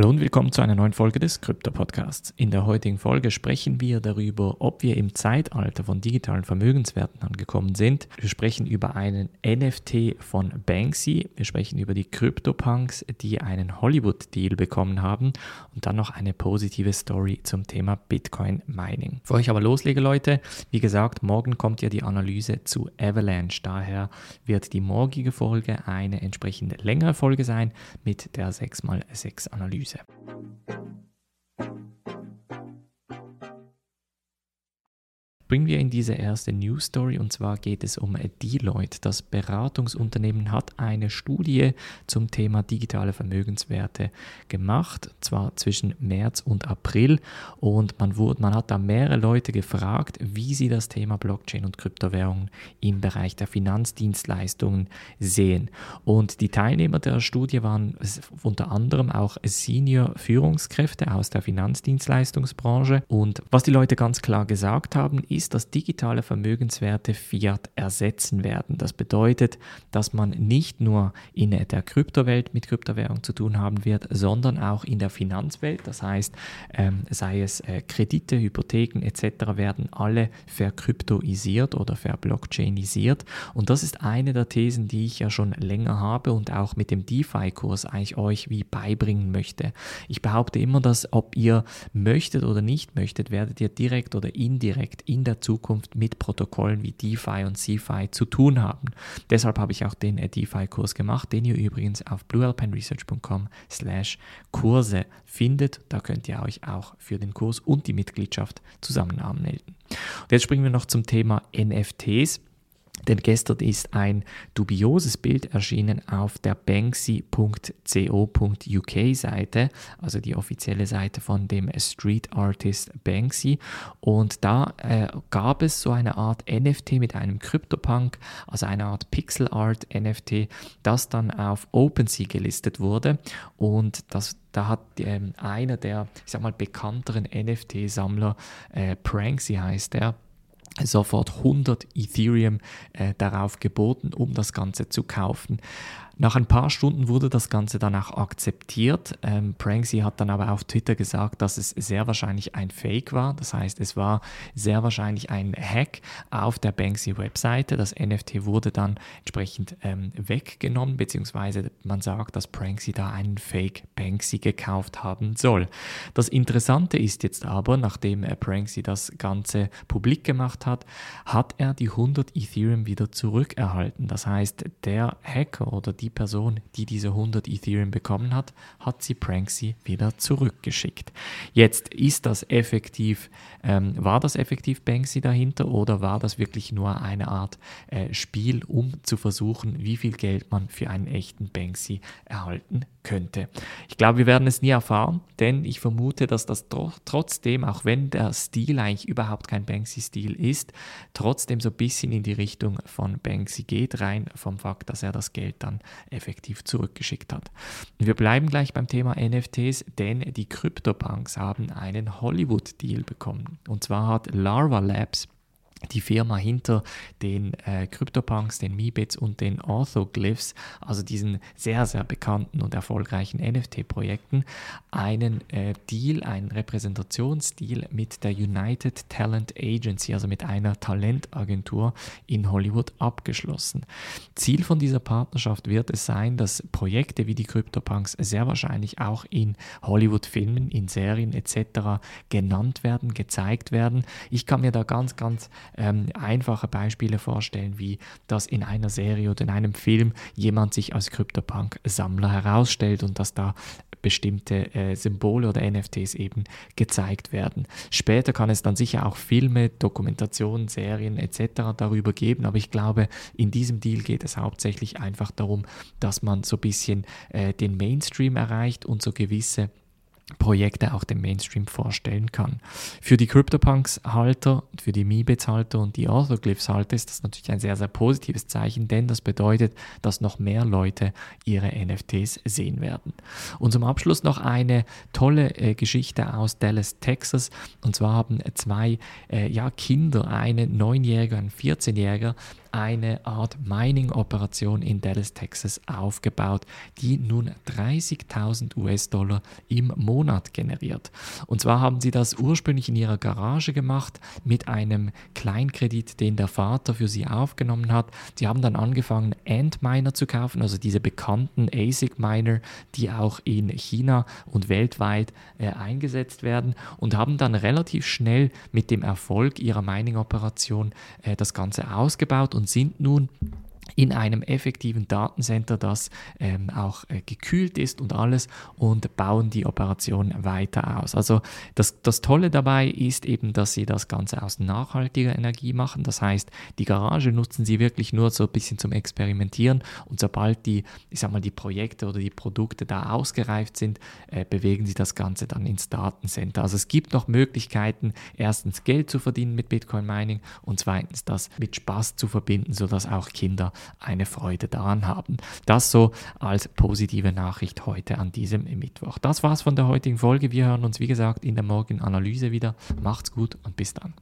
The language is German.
Hallo und willkommen zu einer neuen Folge des Krypto Podcasts. In der heutigen Folge sprechen wir darüber, ob wir im Zeitalter von digitalen Vermögenswerten angekommen sind. Wir sprechen über einen NFT von Banksy. Wir sprechen über die CryptoPunks, die einen Hollywood-Deal bekommen haben und dann noch eine positive Story zum Thema Bitcoin Mining. Bevor ich aber loslege, Leute, wie gesagt, morgen kommt ja die Analyse zu Avalanche. Daher wird die morgige Folge eine entsprechend längere Folge sein mit der 6x6 Analyse. Analyse. bringen wir in diese erste News Story und zwar geht es um Deloitte. Das Beratungsunternehmen hat eine Studie zum Thema digitale Vermögenswerte gemacht, zwar zwischen März und April und man, wurde, man hat da mehrere Leute gefragt, wie sie das Thema Blockchain und Kryptowährungen im Bereich der Finanzdienstleistungen sehen. Und die Teilnehmer der Studie waren unter anderem auch Senior Führungskräfte aus der Finanzdienstleistungsbranche und was die Leute ganz klar gesagt haben, ist, ist, dass digitale Vermögenswerte Fiat ersetzen werden. Das bedeutet, dass man nicht nur in der Kryptowelt mit Kryptowährung zu tun haben wird, sondern auch in der Finanzwelt. Das heißt, ähm, sei es äh, Kredite, Hypotheken etc. werden alle verkryptoisiert oder verblockchainisiert. Und das ist eine der Thesen, die ich ja schon länger habe und auch mit dem DeFi-Kurs eigentlich euch wie beibringen möchte. Ich behaupte immer, dass ob ihr möchtet oder nicht möchtet, werdet ihr direkt oder indirekt in der der Zukunft mit Protokollen wie DeFi und CeFi zu tun haben. Deshalb habe ich auch den äh, DeFi-Kurs gemacht, den ihr übrigens auf bluealpineresearch.com slash Kurse findet. Da könnt ihr euch auch für den Kurs und die Mitgliedschaft zusammen anmelden. Und jetzt springen wir noch zum Thema NFTs. Denn gestern ist ein dubioses Bild erschienen auf der banksy.co.uk Seite, also die offizielle Seite von dem Street Artist Banksy. Und da äh, gab es so eine Art NFT mit einem CryptoPunk, also eine Art Pixel Art NFT, das dann auf OpenSea gelistet wurde. Und das da hat ähm, einer der, ich sag mal, bekannteren NFT-Sammler, äh, Pranksy heißt er, sofort 100 Ethereum äh, darauf geboten, um das Ganze zu kaufen. Nach ein paar Stunden wurde das Ganze dann auch akzeptiert. Ähm, Pranksy hat dann aber auf Twitter gesagt, dass es sehr wahrscheinlich ein Fake war. Das heißt, es war sehr wahrscheinlich ein Hack auf der Banksy-Webseite. Das NFT wurde dann entsprechend ähm, weggenommen, beziehungsweise man sagt, dass Pranksy da einen Fake Banksy gekauft haben soll. Das Interessante ist jetzt aber, nachdem äh, Pranksy das Ganze publik gemacht hat, hat er die 100 Ethereum wieder zurückerhalten. Das heißt, der Hacker oder die Person, die diese 100 Ethereum bekommen hat, hat sie Pranksy wieder zurückgeschickt. Jetzt ist das effektiv, ähm, war das effektiv Banksy dahinter oder war das wirklich nur eine Art äh, Spiel, um zu versuchen, wie viel Geld man für einen echten Banksy erhalten könnte. Ich glaube, wir werden es nie erfahren, denn ich vermute, dass das trotzdem, auch wenn der Stil eigentlich überhaupt kein Banksy-Stil ist, trotzdem so ein bisschen in die Richtung von Banksy geht, rein vom Fakt, dass er das Geld dann effektiv zurückgeschickt hat. Wir bleiben gleich beim Thema NFTs, denn die CryptoPunks haben einen Hollywood-Deal bekommen. Und zwar hat Larva Labs die Firma hinter den äh, CryptoPunks, den Meebits und den Orthoglyphs, also diesen sehr, sehr bekannten und erfolgreichen NFT-Projekten, einen äh, Deal, einen Repräsentationsdeal mit der United Talent Agency, also mit einer Talentagentur in Hollywood abgeschlossen. Ziel von dieser Partnerschaft wird es sein, dass Projekte wie die CryptoPunks sehr wahrscheinlich auch in Hollywood-Filmen, in Serien etc. genannt werden, gezeigt werden. Ich kann mir da ganz, ganz ähm, einfache Beispiele vorstellen, wie dass in einer Serie oder in einem Film jemand sich als CryptoPunk-Sammler herausstellt und dass da bestimmte äh, Symbole oder NFTs eben gezeigt werden. Später kann es dann sicher auch Filme, Dokumentationen, Serien etc. darüber geben, aber ich glaube, in diesem Deal geht es hauptsächlich einfach darum, dass man so ein bisschen äh, den Mainstream erreicht und so gewisse Projekte auch dem Mainstream vorstellen kann. Für die CryptoPunks-Halter, für die Meebits-Halter und die Orthoglyphs-Halter ist das natürlich ein sehr, sehr positives Zeichen, denn das bedeutet, dass noch mehr Leute ihre NFTs sehen werden. Und zum Abschluss noch eine tolle äh, Geschichte aus Dallas, Texas. Und zwar haben zwei äh, ja, Kinder, eine Neunjährige und ein 14-Jähriger, eine Art Mining-Operation in Dallas, Texas aufgebaut, die nun 30.000 US-Dollar im Monat generiert. Und zwar haben sie das ursprünglich in ihrer Garage gemacht mit einem Kleinkredit, den der Vater für sie aufgenommen hat. Sie haben dann angefangen, Antminer zu kaufen, also diese bekannten ASIC-Miner, die auch in China und weltweit äh, eingesetzt werden und haben dann relativ schnell mit dem Erfolg ihrer Mining-Operation äh, das Ganze ausgebaut und sind nun in einem effektiven Datencenter, das ähm, auch äh, gekühlt ist und alles und bauen die Operation weiter aus. Also das, das Tolle dabei ist eben, dass sie das Ganze aus nachhaltiger Energie machen. Das heißt, die Garage nutzen sie wirklich nur so ein bisschen zum Experimentieren und sobald die, ich sag mal, die Projekte oder die Produkte da ausgereift sind, äh, bewegen sie das Ganze dann ins Datencenter. Also es gibt noch Möglichkeiten, erstens Geld zu verdienen mit Bitcoin Mining und zweitens das mit Spaß zu verbinden, sodass auch Kinder eine Freude daran haben. Das so als positive Nachricht heute an diesem Mittwoch. Das war's von der heutigen Folge. Wir hören uns, wie gesagt, in der morgigen Analyse wieder. Macht's gut und bis dann.